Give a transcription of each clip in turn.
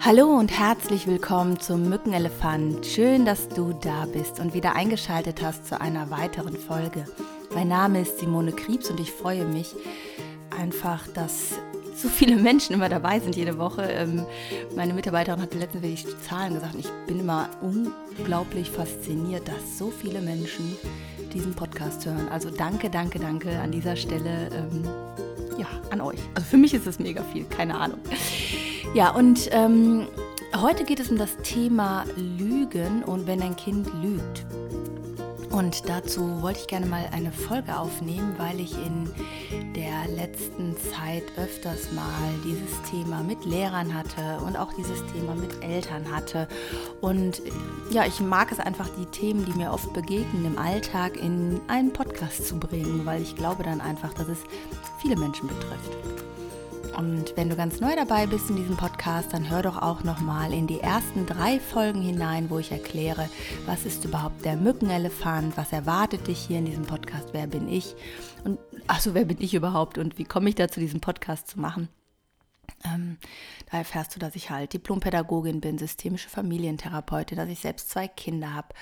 Hallo und herzlich willkommen zum Mückenelefant. Schön, dass du da bist und wieder eingeschaltet hast zu einer weiteren Folge. Mein Name ist Simone Kriebs und ich freue mich einfach, dass so viele Menschen immer dabei sind jede Woche. Ähm, meine Mitarbeiterin hat letztens wirklich die Zahlen gesagt. Ich bin immer unglaublich fasziniert, dass so viele Menschen diesen Podcast hören. Also danke, danke, danke an dieser Stelle ähm, ja, an euch. Also für mich ist es mega viel, keine Ahnung. Ja, und ähm, heute geht es um das Thema Lügen und wenn ein Kind lügt. Und dazu wollte ich gerne mal eine Folge aufnehmen, weil ich in der letzten Zeit öfters mal dieses Thema mit Lehrern hatte und auch dieses Thema mit Eltern hatte. Und ja, ich mag es einfach, die Themen, die mir oft begegnen im Alltag, in einen Podcast zu bringen, weil ich glaube dann einfach, dass es viele Menschen betrifft. Und wenn du ganz neu dabei bist in diesem Podcast, dann hör doch auch noch mal in die ersten drei Folgen hinein, wo ich erkläre, was ist überhaupt der Mückenelefant, was erwartet dich hier in diesem Podcast, wer bin ich und achso, wer bin ich überhaupt und wie komme ich dazu, diesen Podcast zu machen. Ähm, da erfährst du, dass ich halt Diplompädagogin bin, systemische Familientherapeutin, dass ich selbst zwei Kinder habe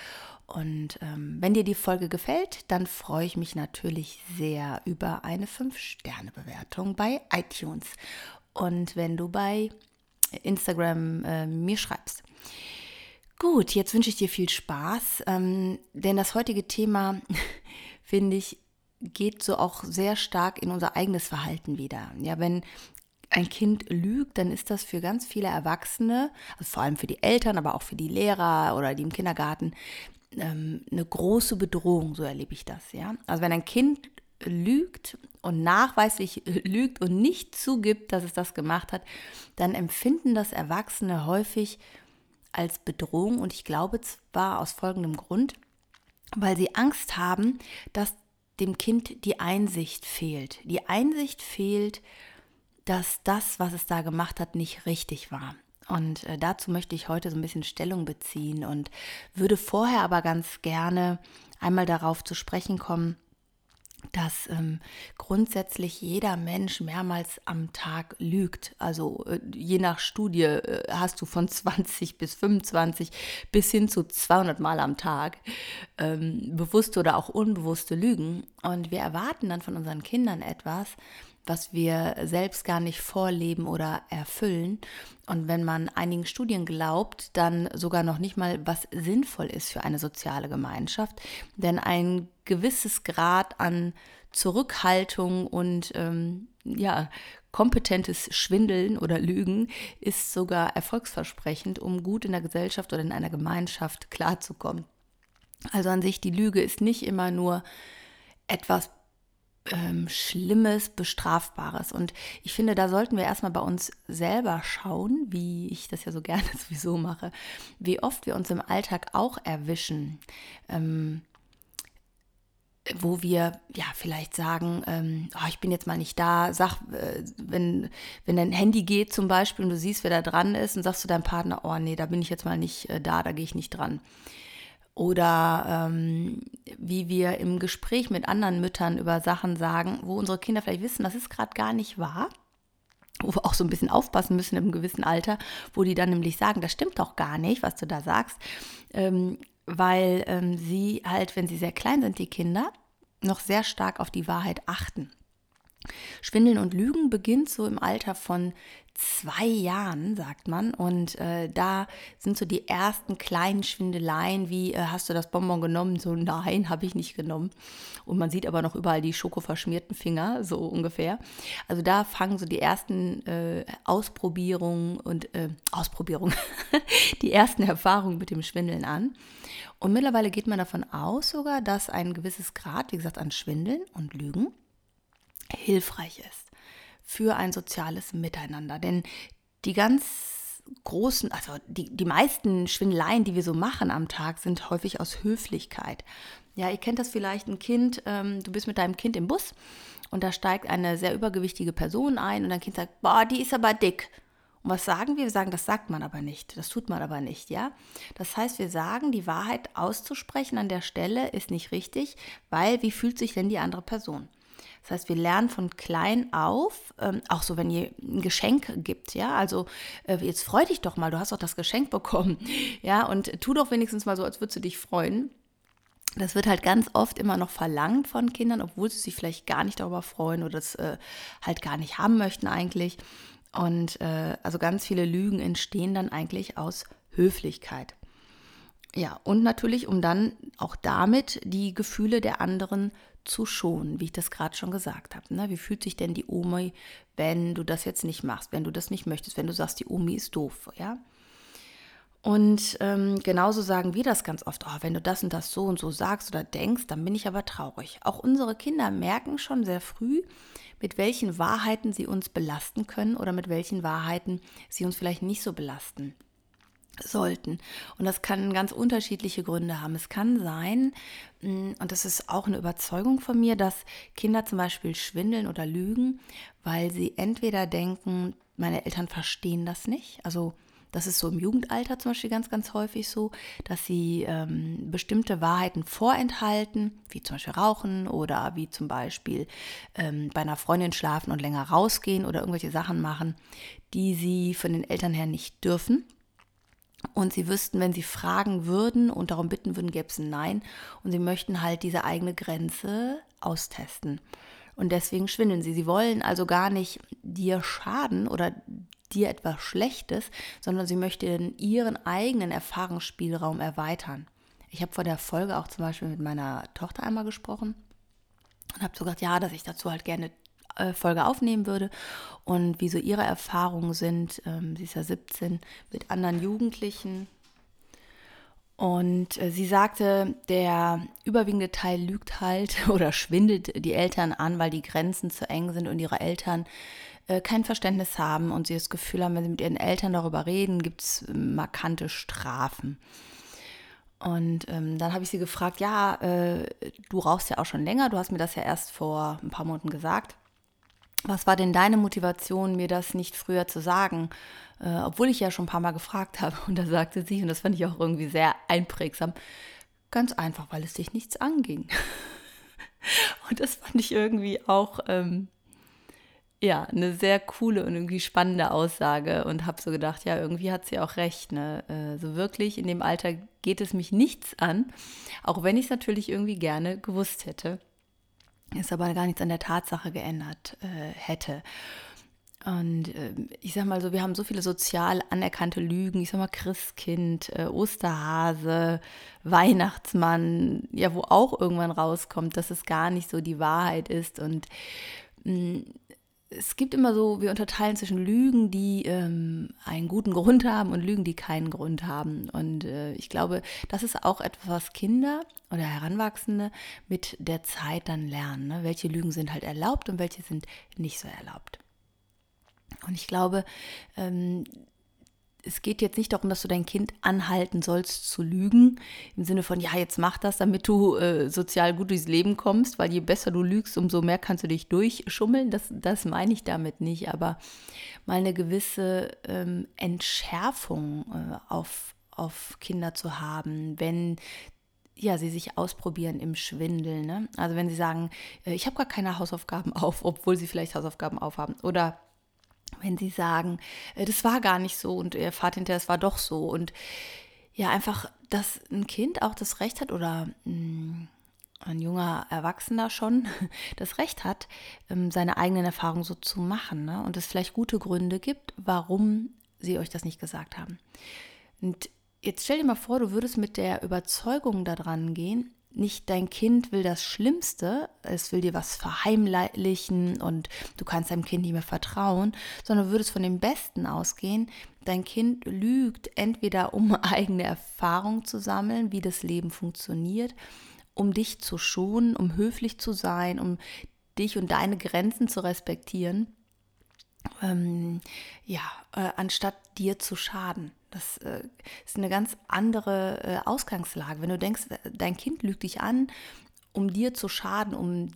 und ähm, wenn dir die Folge gefällt, dann freue ich mich natürlich sehr über eine 5-Sterne-Bewertung bei iTunes. Und wenn du bei Instagram äh, mir schreibst. Gut, jetzt wünsche ich dir viel Spaß, ähm, denn das heutige Thema, finde ich, geht so auch sehr stark in unser eigenes Verhalten wieder. Ja, wenn ein Kind lügt, dann ist das für ganz viele Erwachsene, also vor allem für die Eltern, aber auch für die Lehrer oder die im Kindergarten, ähm, eine große Bedrohung, so erlebe ich das, ja. Also wenn ein Kind lügt und nachweislich lügt und nicht zugibt, dass es das gemacht hat, dann empfinden das Erwachsene häufig als Bedrohung und ich glaube zwar aus folgendem Grund, weil sie Angst haben, dass dem Kind die Einsicht fehlt. Die Einsicht fehlt, dass das, was es da gemacht hat, nicht richtig war. Und äh, dazu möchte ich heute so ein bisschen Stellung beziehen und würde vorher aber ganz gerne einmal darauf zu sprechen kommen, dass ähm, grundsätzlich jeder Mensch mehrmals am Tag lügt. Also äh, je nach Studie äh, hast du von 20 bis 25 bis hin zu 200 Mal am Tag ähm, bewusste oder auch unbewusste Lügen. Und wir erwarten dann von unseren Kindern etwas, was wir selbst gar nicht vorleben oder erfüllen. Und wenn man einigen Studien glaubt, dann sogar noch nicht mal, was sinnvoll ist für eine soziale Gemeinschaft. Denn ein gewisses Grad an Zurückhaltung und ähm, ja, kompetentes Schwindeln oder Lügen ist sogar erfolgsversprechend, um gut in der Gesellschaft oder in einer Gemeinschaft klarzukommen. Also an sich, die Lüge ist nicht immer nur etwas ähm, Schlimmes, Bestrafbares. Und ich finde, da sollten wir erstmal bei uns selber schauen, wie ich das ja so gerne sowieso mache, wie oft wir uns im Alltag auch erwischen. Ähm, wo wir ja vielleicht sagen, ähm, oh, ich bin jetzt mal nicht da, sag, äh, wenn, wenn dein Handy geht zum Beispiel und du siehst, wer da dran ist und sagst zu deinem Partner, oh nee, da bin ich jetzt mal nicht äh, da, da gehe ich nicht dran oder ähm, wie wir im Gespräch mit anderen Müttern über Sachen sagen, wo unsere Kinder vielleicht wissen, das ist gerade gar nicht wahr, wo wir auch so ein bisschen aufpassen müssen im gewissen Alter, wo die dann nämlich sagen, das stimmt doch gar nicht, was du da sagst, ähm, weil ähm, sie halt, wenn sie sehr klein sind, die Kinder, noch sehr stark auf die Wahrheit achten. Schwindeln und Lügen beginnt so im Alter von zwei Jahren, sagt man. Und äh, da sind so die ersten kleinen Schwindeleien, wie äh, hast du das Bonbon genommen? So, nein, habe ich nicht genommen. Und man sieht aber noch überall die schokoverschmierten Finger, so ungefähr. Also da fangen so die ersten äh, Ausprobierungen und äh, Ausprobierungen, die ersten Erfahrungen mit dem Schwindeln an. Und mittlerweile geht man davon aus sogar, dass ein gewisses Grad, wie gesagt, an Schwindeln und Lügen hilfreich ist für ein soziales Miteinander. Denn die ganz großen, also die, die meisten Schwindeleien, die wir so machen am Tag, sind häufig aus Höflichkeit. Ja, ihr kennt das vielleicht, ein Kind, ähm, du bist mit deinem Kind im Bus und da steigt eine sehr übergewichtige Person ein und dein Kind sagt, boah, die ist aber dick. Und was sagen wir? Wir sagen, das sagt man aber nicht. Das tut man aber nicht, ja? Das heißt, wir sagen, die Wahrheit auszusprechen an der Stelle ist nicht richtig, weil wie fühlt sich denn die andere Person? Das heißt, wir lernen von klein auf, ähm, auch so, wenn ihr ein Geschenk gibt, ja, also äh, jetzt freu dich doch mal, du hast doch das Geschenk bekommen, ja, und tu doch wenigstens mal so, als würdest du dich freuen. Das wird halt ganz oft immer noch verlangt von Kindern, obwohl sie sich vielleicht gar nicht darüber freuen oder es äh, halt gar nicht haben möchten eigentlich. Und äh, also ganz viele Lügen entstehen dann eigentlich aus Höflichkeit. Ja, und natürlich, um dann auch damit die Gefühle der anderen zu schonen, wie ich das gerade schon gesagt habe. Ne? Wie fühlt sich denn die Omi, wenn du das jetzt nicht machst, wenn du das nicht möchtest, wenn du sagst, die Omi ist doof, ja? Und ähm, genauso sagen wir das ganz oft, oh, wenn du das und das so und so sagst oder denkst, dann bin ich aber traurig. Auch unsere Kinder merken schon sehr früh, mit welchen Wahrheiten sie uns belasten können oder mit welchen Wahrheiten sie uns vielleicht nicht so belasten sollten. Und das kann ganz unterschiedliche Gründe haben. Es kann sein, mm, und das ist auch eine Überzeugung von mir, dass Kinder zum Beispiel schwindeln oder lügen, weil sie entweder denken, meine Eltern verstehen das nicht. Also das ist so im Jugendalter zum Beispiel ganz, ganz häufig so, dass sie ähm, bestimmte Wahrheiten vorenthalten, wie zum Beispiel Rauchen oder wie zum Beispiel ähm, bei einer Freundin schlafen und länger rausgehen oder irgendwelche Sachen machen, die sie von den Eltern her nicht dürfen. Und sie wüssten, wenn sie fragen würden und darum bitten würden, gäbe es ein Nein. Und sie möchten halt diese eigene Grenze austesten. Und deswegen schwindeln sie. Sie wollen also gar nicht dir schaden oder dir etwas Schlechtes, sondern sie möchten ihren eigenen Erfahrungsspielraum erweitern. Ich habe vor der Folge auch zum Beispiel mit meiner Tochter einmal gesprochen und habe so gesagt, ja, dass ich dazu halt gerne Folge aufnehmen würde und wie so ihre Erfahrungen sind. Ähm, sie ist ja 17 mit anderen Jugendlichen. Und äh, sie sagte, der überwiegende Teil lügt halt oder schwindelt die Eltern an, weil die Grenzen zu eng sind und ihre Eltern äh, kein Verständnis haben und sie das Gefühl haben, wenn sie mit ihren Eltern darüber reden, gibt es markante Strafen. Und ähm, dann habe ich sie gefragt, ja, äh, du rauchst ja auch schon länger, du hast mir das ja erst vor ein paar Monaten gesagt was war denn deine Motivation, mir das nicht früher zu sagen? Äh, obwohl ich ja schon ein paar Mal gefragt habe. Und da sagte sie, und das fand ich auch irgendwie sehr einprägsam, ganz einfach, weil es dich nichts anging. und das fand ich irgendwie auch, ähm, ja, eine sehr coole und irgendwie spannende Aussage und habe so gedacht, ja, irgendwie hat sie auch recht. Ne? Äh, so wirklich in dem Alter geht es mich nichts an, auch wenn ich es natürlich irgendwie gerne gewusst hätte es aber gar nichts an der Tatsache geändert äh, hätte. Und äh, ich sag mal so, wir haben so viele sozial anerkannte Lügen, ich sag mal Christkind, äh, Osterhase, Weihnachtsmann, ja, wo auch irgendwann rauskommt, dass es gar nicht so die Wahrheit ist. Und mm, es gibt immer so, wir unterteilen zwischen Lügen, die ähm, einen guten Grund haben und Lügen, die keinen Grund haben. Und äh, ich glaube, das ist auch etwas, was Kinder oder Heranwachsende mit der Zeit dann lernen. Ne? Welche Lügen sind halt erlaubt und welche sind nicht so erlaubt. Und ich glaube, ähm, es geht jetzt nicht darum, dass du dein Kind anhalten sollst zu lügen, im Sinne von, ja, jetzt mach das, damit du äh, sozial gut durchs Leben kommst, weil je besser du lügst, umso mehr kannst du dich durchschummeln. Das, das meine ich damit nicht, aber mal eine gewisse ähm, Entschärfung äh, auf, auf Kinder zu haben, wenn ja, sie sich ausprobieren im Schwindel. Ne? Also wenn sie sagen, äh, ich habe gar keine Hausaufgaben auf, obwohl sie vielleicht Hausaufgaben aufhaben. Oder wenn sie sagen, äh, das war gar nicht so und ihr fahrt hinterher, es war doch so. Und ja, einfach, dass ein Kind auch das Recht hat oder mm, ein junger Erwachsener schon das Recht hat, ähm, seine eigenen Erfahrungen so zu machen. Ne? Und es vielleicht gute Gründe gibt, warum sie euch das nicht gesagt haben. Und jetzt stell dir mal vor, du würdest mit der Überzeugung daran gehen, nicht dein Kind will das Schlimmste, es will dir was verheimlichen und du kannst deinem Kind nicht mehr vertrauen, sondern würdest von dem Besten ausgehen. Dein Kind lügt entweder, um eigene Erfahrung zu sammeln, wie das Leben funktioniert, um dich zu schonen, um höflich zu sein, um dich und deine Grenzen zu respektieren ähm, ja, äh, anstatt dir zu schaden. Das äh, ist eine ganz andere äh, Ausgangslage. Wenn du denkst, dein Kind lügt dich an, um dir zu schaden, um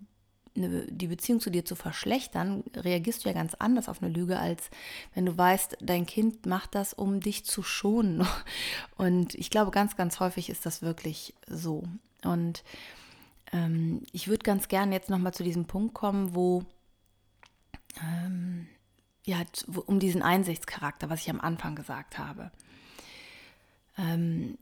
eine, die Beziehung zu dir zu verschlechtern, reagierst du ja ganz anders auf eine Lüge, als wenn du weißt, dein Kind macht das, um dich zu schonen. Und ich glaube, ganz, ganz häufig ist das wirklich so. Und ähm, ich würde ganz gerne jetzt nochmal zu diesem Punkt kommen, wo, ähm, ja, um diesen Einsichtscharakter, was ich am Anfang gesagt habe. Ähm,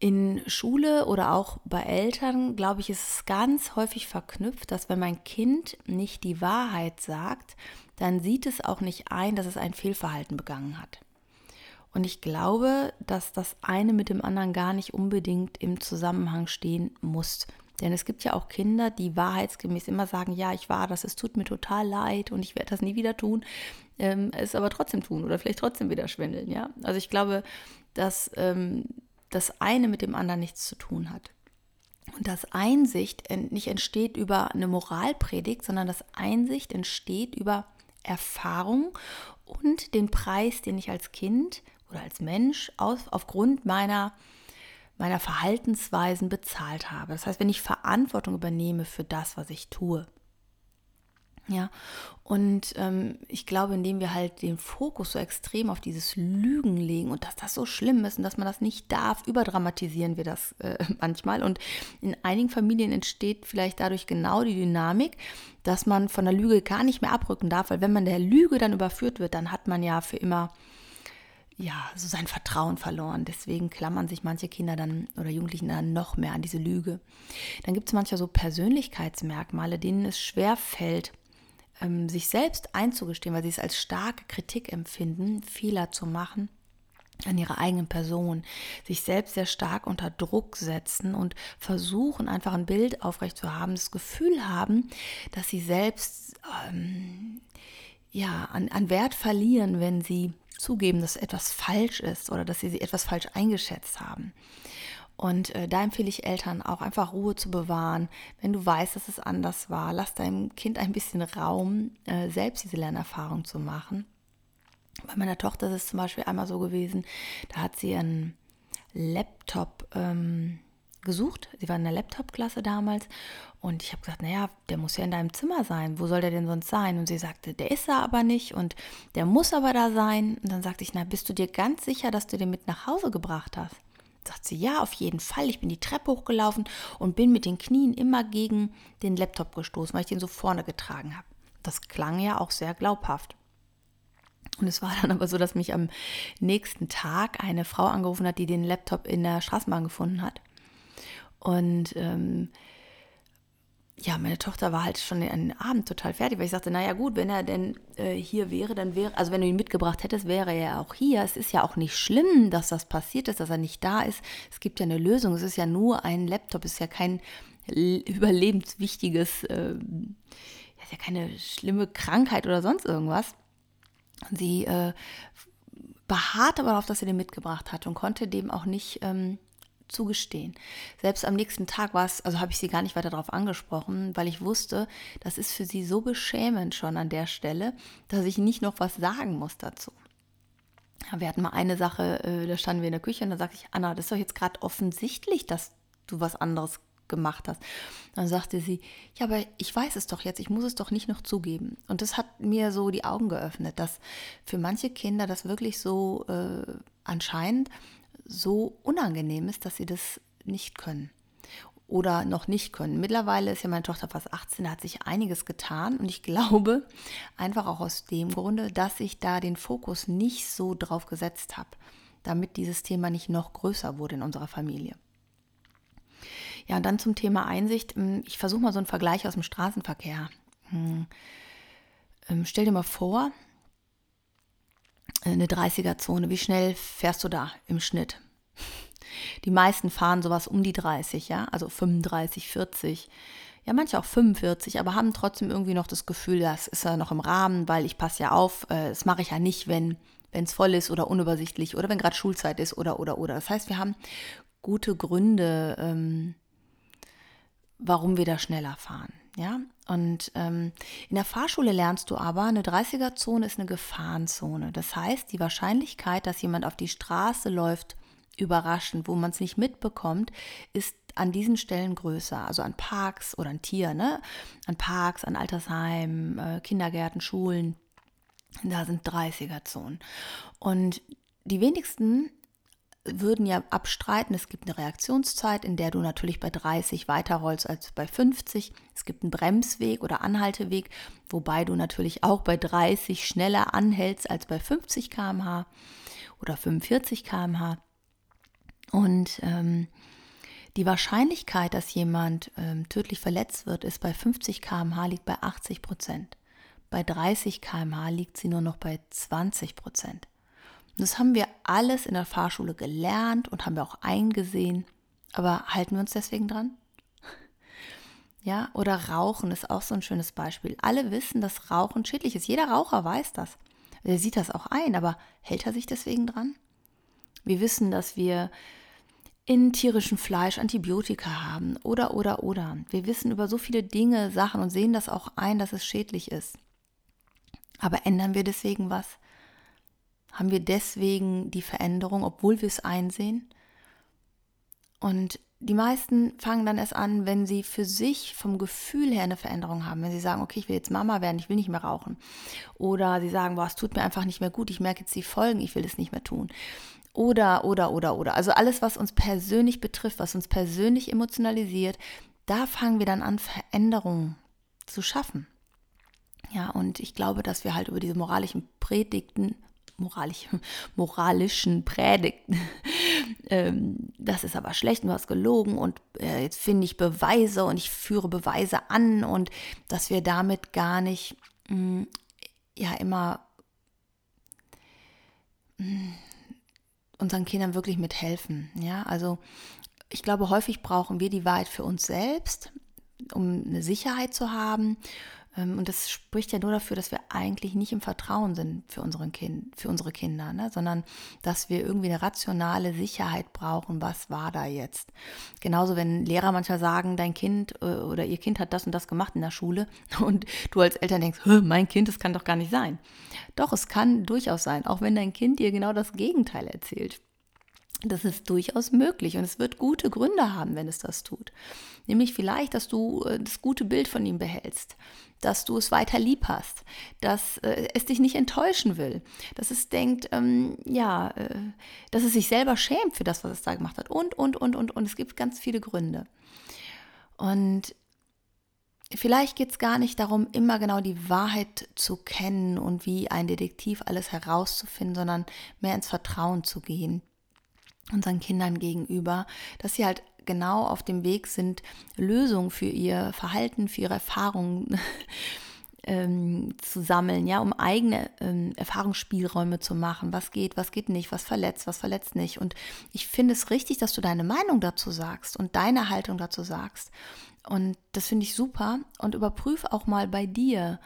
in Schule oder auch bei Eltern, glaube ich, ist es ganz häufig verknüpft, dass wenn mein Kind nicht die Wahrheit sagt, dann sieht es auch nicht ein, dass es ein Fehlverhalten begangen hat. Und ich glaube, dass das eine mit dem anderen gar nicht unbedingt im Zusammenhang stehen muss. Denn es gibt ja auch Kinder, die wahrheitsgemäß immer sagen, ja, ich war das, es tut mir total leid und ich werde das nie wieder tun, ähm, es aber trotzdem tun oder vielleicht trotzdem wieder schwindeln. Ja? Also ich glaube, dass ähm, das eine mit dem anderen nichts zu tun hat. Und das Einsicht nicht entsteht über eine Moralpredigt, sondern das Einsicht entsteht über Erfahrung und den Preis, den ich als Kind oder als Mensch auf, aufgrund meiner, meiner Verhaltensweisen bezahlt habe. Das heißt, wenn ich Verantwortung übernehme für das, was ich tue. Ja, und ähm, ich glaube, indem wir halt den Fokus so extrem auf dieses Lügen legen und dass das so schlimm ist und dass man das nicht darf, überdramatisieren wir das äh, manchmal. Und in einigen Familien entsteht vielleicht dadurch genau die Dynamik, dass man von der Lüge gar nicht mehr abrücken darf, weil wenn man der Lüge dann überführt wird, dann hat man ja für immer ja, so sein Vertrauen verloren. Deswegen klammern sich manche Kinder dann oder Jugendlichen dann noch mehr an diese Lüge. Dann gibt es manchmal so Persönlichkeitsmerkmale, denen es schwer fällt, ähm, sich selbst einzugestehen, weil sie es als starke Kritik empfinden, Fehler zu machen an ihrer eigenen Person, sich selbst sehr stark unter Druck setzen und versuchen einfach ein Bild aufrecht zu haben, das Gefühl haben, dass sie selbst ähm, ja, an, an Wert verlieren, wenn sie zugeben, dass etwas falsch ist oder dass sie etwas falsch eingeschätzt haben. Und äh, da empfehle ich Eltern auch einfach Ruhe zu bewahren. Wenn du weißt, dass es anders war, lass deinem Kind ein bisschen Raum, äh, selbst diese Lernerfahrung zu machen. Bei meiner Tochter ist es zum Beispiel einmal so gewesen, da hat sie einen Laptop ähm, gesucht. Sie war in der Laptop-Klasse damals und ich habe gesagt, naja, der muss ja in deinem Zimmer sein. Wo soll der denn sonst sein? Und sie sagte, der ist da aber nicht und der muss aber da sein. Und dann sagte ich, na, bist du dir ganz sicher, dass du den mit nach Hause gebracht hast? Sagt sie, ja, auf jeden Fall. Ich bin die Treppe hochgelaufen und bin mit den Knien immer gegen den Laptop gestoßen, weil ich den so vorne getragen habe. Das klang ja auch sehr glaubhaft. Und es war dann aber so, dass mich am nächsten Tag eine Frau angerufen hat, die den Laptop in der Straßenbahn gefunden hat. Und ähm, ja, meine Tochter war halt schon den Abend total fertig, weil ich sagte, naja gut, wenn er denn äh, hier wäre, dann wäre, also wenn du ihn mitgebracht hättest, wäre er auch hier. Es ist ja auch nicht schlimm, dass das passiert ist, dass er nicht da ist. Es gibt ja eine Lösung. Es ist ja nur ein Laptop, es ist ja kein überlebenswichtiges, äh, ist ja keine schlimme Krankheit oder sonst irgendwas. Und sie äh, beharrte aber darauf, dass er den mitgebracht hat und konnte dem auch nicht ähm, zugestehen. Selbst am nächsten Tag war es, also habe ich sie gar nicht weiter darauf angesprochen, weil ich wusste, das ist für sie so beschämend schon an der Stelle, dass ich nicht noch was sagen muss dazu. Wir hatten mal eine Sache, äh, da standen wir in der Küche und da sagte ich, Anna, das ist doch jetzt gerade offensichtlich, dass du was anderes gemacht hast. Dann sagte sie, ja, aber ich weiß es doch jetzt, ich muss es doch nicht noch zugeben. Und das hat mir so die Augen geöffnet, dass für manche Kinder das wirklich so äh, anscheinend so unangenehm ist, dass sie das nicht können oder noch nicht können. Mittlerweile ist ja meine Tochter fast 18, da hat sich einiges getan und ich glaube einfach auch aus dem Grunde, dass ich da den Fokus nicht so drauf gesetzt habe, damit dieses Thema nicht noch größer wurde in unserer Familie. Ja, und dann zum Thema Einsicht. Hm, ich versuche mal so einen Vergleich aus dem Straßenverkehr. Hm. Ähm, stell dir mal vor, eine 30er-Zone. Wie schnell fährst du da im Schnitt? Die meisten fahren sowas um die 30, ja, also 35, 40, ja, manche auch 45, aber haben trotzdem irgendwie noch das Gefühl, das ist ja noch im Rahmen, weil ich passe ja auf, äh, das mache ich ja nicht, wenn es voll ist oder unübersichtlich oder wenn gerade Schulzeit ist oder oder oder. Das heißt, wir haben gute Gründe, ähm, warum wir da schneller fahren. Ja, und ähm, in der Fahrschule lernst du aber, eine 30er-Zone ist eine Gefahrenzone. Das heißt, die Wahrscheinlichkeit, dass jemand auf die Straße läuft, überraschend, wo man es nicht mitbekommt, ist an diesen Stellen größer. Also an Parks oder an Tier, ne? An Parks, an Altersheimen, äh, Kindergärten, Schulen. Da sind 30er-Zonen. Und die wenigsten würden ja abstreiten, es gibt eine Reaktionszeit, in der du natürlich bei 30 weiterrollst als bei 50. Es gibt einen Bremsweg oder Anhalteweg, wobei du natürlich auch bei 30 schneller anhältst als bei 50 km/h oder 45 km/h. Und ähm, die Wahrscheinlichkeit, dass jemand ähm, tödlich verletzt wird, ist bei 50 km/h liegt bei 80 Prozent. Bei 30 km/h liegt sie nur noch bei 20 Prozent. Das haben wir alles in der Fahrschule gelernt und haben wir auch eingesehen. Aber halten wir uns deswegen dran? Ja, oder Rauchen ist auch so ein schönes Beispiel. Alle wissen, dass Rauchen schädlich ist. Jeder Raucher weiß das. Er sieht das auch ein, aber hält er sich deswegen dran? Wir wissen, dass wir in tierischem Fleisch Antibiotika haben oder oder oder. Wir wissen über so viele Dinge, Sachen und sehen das auch ein, dass es schädlich ist. Aber ändern wir deswegen was? Haben wir deswegen die Veränderung, obwohl wir es einsehen? Und die meisten fangen dann erst an, wenn sie für sich vom Gefühl her eine Veränderung haben. Wenn sie sagen, okay, ich will jetzt Mama werden, ich will nicht mehr rauchen. Oder sie sagen, boah, es tut mir einfach nicht mehr gut, ich merke jetzt die Folgen, ich will es nicht mehr tun. Oder, oder, oder, oder. Also alles, was uns persönlich betrifft, was uns persönlich emotionalisiert, da fangen wir dann an, Veränderungen zu schaffen. Ja, und ich glaube, dass wir halt über diese moralischen Predigten, moralisch, moralischen Predigten, ähm, das ist aber schlecht, du hast gelogen und äh, jetzt finde ich Beweise und ich führe Beweise an und dass wir damit gar nicht mh, mm, ja immer mh, mm, unseren Kindern wirklich mithelfen. Ja, also ich glaube, häufig brauchen wir die Wahrheit für uns selbst, um eine Sicherheit zu haben und das spricht ja nur dafür, dass wir eigentlich nicht im Vertrauen sind für, unseren kind, für unsere Kinder, ne? sondern dass wir irgendwie eine rationale Sicherheit brauchen, was war da jetzt. Genauso, wenn Lehrer manchmal sagen, dein Kind äh, oder ihr Kind hat das und das gemacht in der Schule und du als Eltern denkst, mein Kind, das kann doch gar nicht sein. Doch, es kann durchaus sein, auch wenn dein Kind dir genau das Gegenteil erzählt. Das ist durchaus möglich und es wird gute Gründe haben, wenn es das tut. Nämlich vielleicht, dass du äh, das gute Bild von ihm behältst, dass du es weiter lieb hast, dass äh, es dich nicht enttäuschen will, dass es denkt, ähm, ja, äh, dass es sich selber schämt für das, was es da gemacht hat und, und, und, und, und. Es gibt ganz viele Gründe. Und vielleicht geht es gar nicht darum, immer genau die Wahrheit zu kennen und wie ein Detektiv alles herauszufinden, sondern mehr ins Vertrauen zu gehen unseren Kindern gegenüber, dass sie halt genau auf dem Weg sind, Lösungen für ihr Verhalten, für ihre Erfahrungen ähm, zu sammeln, ja, um eigene ähm, Erfahrungsspielräume zu machen. Was geht, was geht nicht, was verletzt, was verletzt nicht. Und ich finde es richtig, dass du deine Meinung dazu sagst und deine Haltung dazu sagst. Und das finde ich super. Und überprüf auch mal bei dir,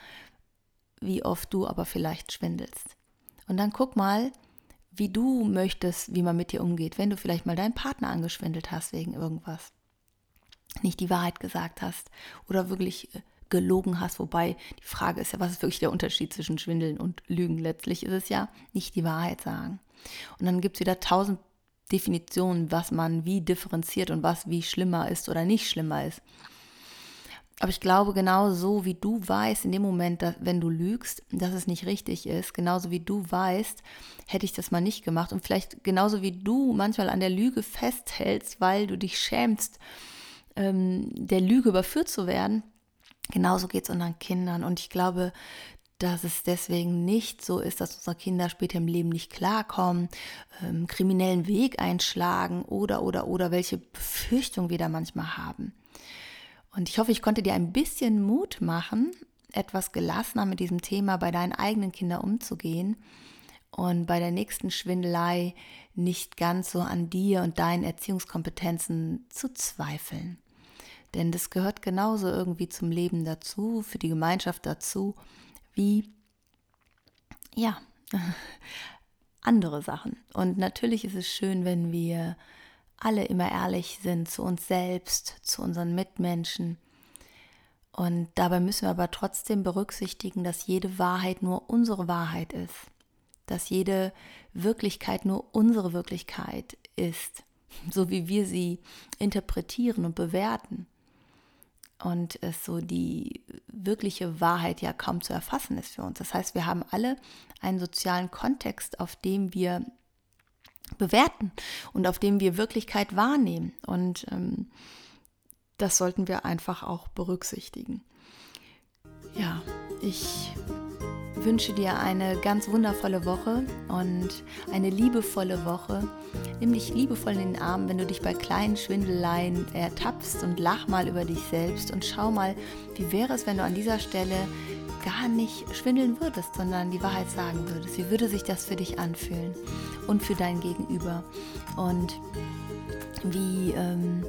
wie oft du aber vielleicht schwindelst. Und dann guck mal, wie du möchtest, wie man mit dir umgeht, wenn du vielleicht mal deinen Partner angeschwindelt hast wegen irgendwas, nicht die Wahrheit gesagt hast oder wirklich äh, gelogen hast, wobei die Frage ist ja, was ist wirklich der Unterschied zwischen Schwindeln und Lügen? Letztlich ist es ja nicht die Wahrheit sagen. Und dann gibt es wieder tausend Definitionen, was man wie differenziert und was wie schlimmer ist oder nicht schlimmer ist. Aber ich glaube, genauso wie du weißt, in dem Moment, dass, wenn du lügst, dass es nicht richtig ist, genauso wie du weißt, hätte ich das mal nicht gemacht. Und vielleicht genauso wie du manchmal an der Lüge festhältst, weil du dich schämst, ähm, der Lüge überführt zu werden, genauso geht es unseren Kindern. Und ich glaube, dass es deswegen nicht so ist, dass unsere Kinder später im Leben nicht klarkommen, ähm, kriminellen Weg einschlagen oder, oder, oder welche Befürchtung wir da manchmal haben. Und ich hoffe, ich konnte dir ein bisschen Mut machen, etwas gelassener mit diesem Thema bei deinen eigenen Kindern umzugehen und bei der nächsten Schwindelei nicht ganz so an dir und deinen Erziehungskompetenzen zu zweifeln. Denn das gehört genauso irgendwie zum Leben dazu, für die Gemeinschaft dazu, wie, ja, andere Sachen. Und natürlich ist es schön, wenn wir alle immer ehrlich sind zu uns selbst, zu unseren Mitmenschen. Und dabei müssen wir aber trotzdem berücksichtigen, dass jede Wahrheit nur unsere Wahrheit ist, dass jede Wirklichkeit nur unsere Wirklichkeit ist, so wie wir sie interpretieren und bewerten. Und es so die wirkliche Wahrheit ja kaum zu erfassen ist für uns. Das heißt, wir haben alle einen sozialen Kontext, auf dem wir bewerten und auf dem wir Wirklichkeit wahrnehmen. Und ähm, das sollten wir einfach auch berücksichtigen. Ja, ich wünsche dir eine ganz wundervolle Woche und eine liebevolle Woche. Nimm dich liebevoll in den Arm, wenn du dich bei kleinen Schwindeleien ertappst und lach mal über dich selbst und schau mal, wie wäre es, wenn du an dieser Stelle gar nicht schwindeln würdest, sondern die Wahrheit sagen würdest. Wie würde sich das für dich anfühlen und für dein Gegenüber? Und wie, ähm,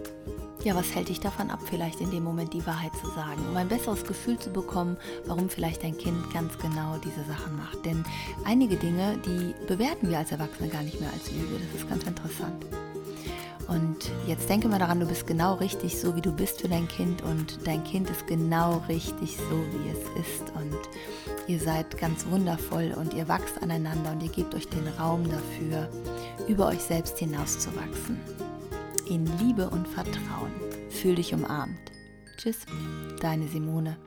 ja, was hält dich davon ab, vielleicht in dem Moment die Wahrheit zu sagen, um ein besseres Gefühl zu bekommen, warum vielleicht dein Kind ganz genau diese Sachen macht. Denn einige Dinge, die bewerten wir als Erwachsene gar nicht mehr als Lüge. Das ist ganz interessant. Und jetzt denke mal daran, du bist genau richtig so, wie du bist für dein Kind und dein Kind ist genau richtig so, wie es ist. Und ihr seid ganz wundervoll und ihr wachst aneinander und ihr gebt euch den Raum dafür, über euch selbst hinauszuwachsen. In Liebe und Vertrauen. Fühl dich umarmt. Tschüss, deine Simone.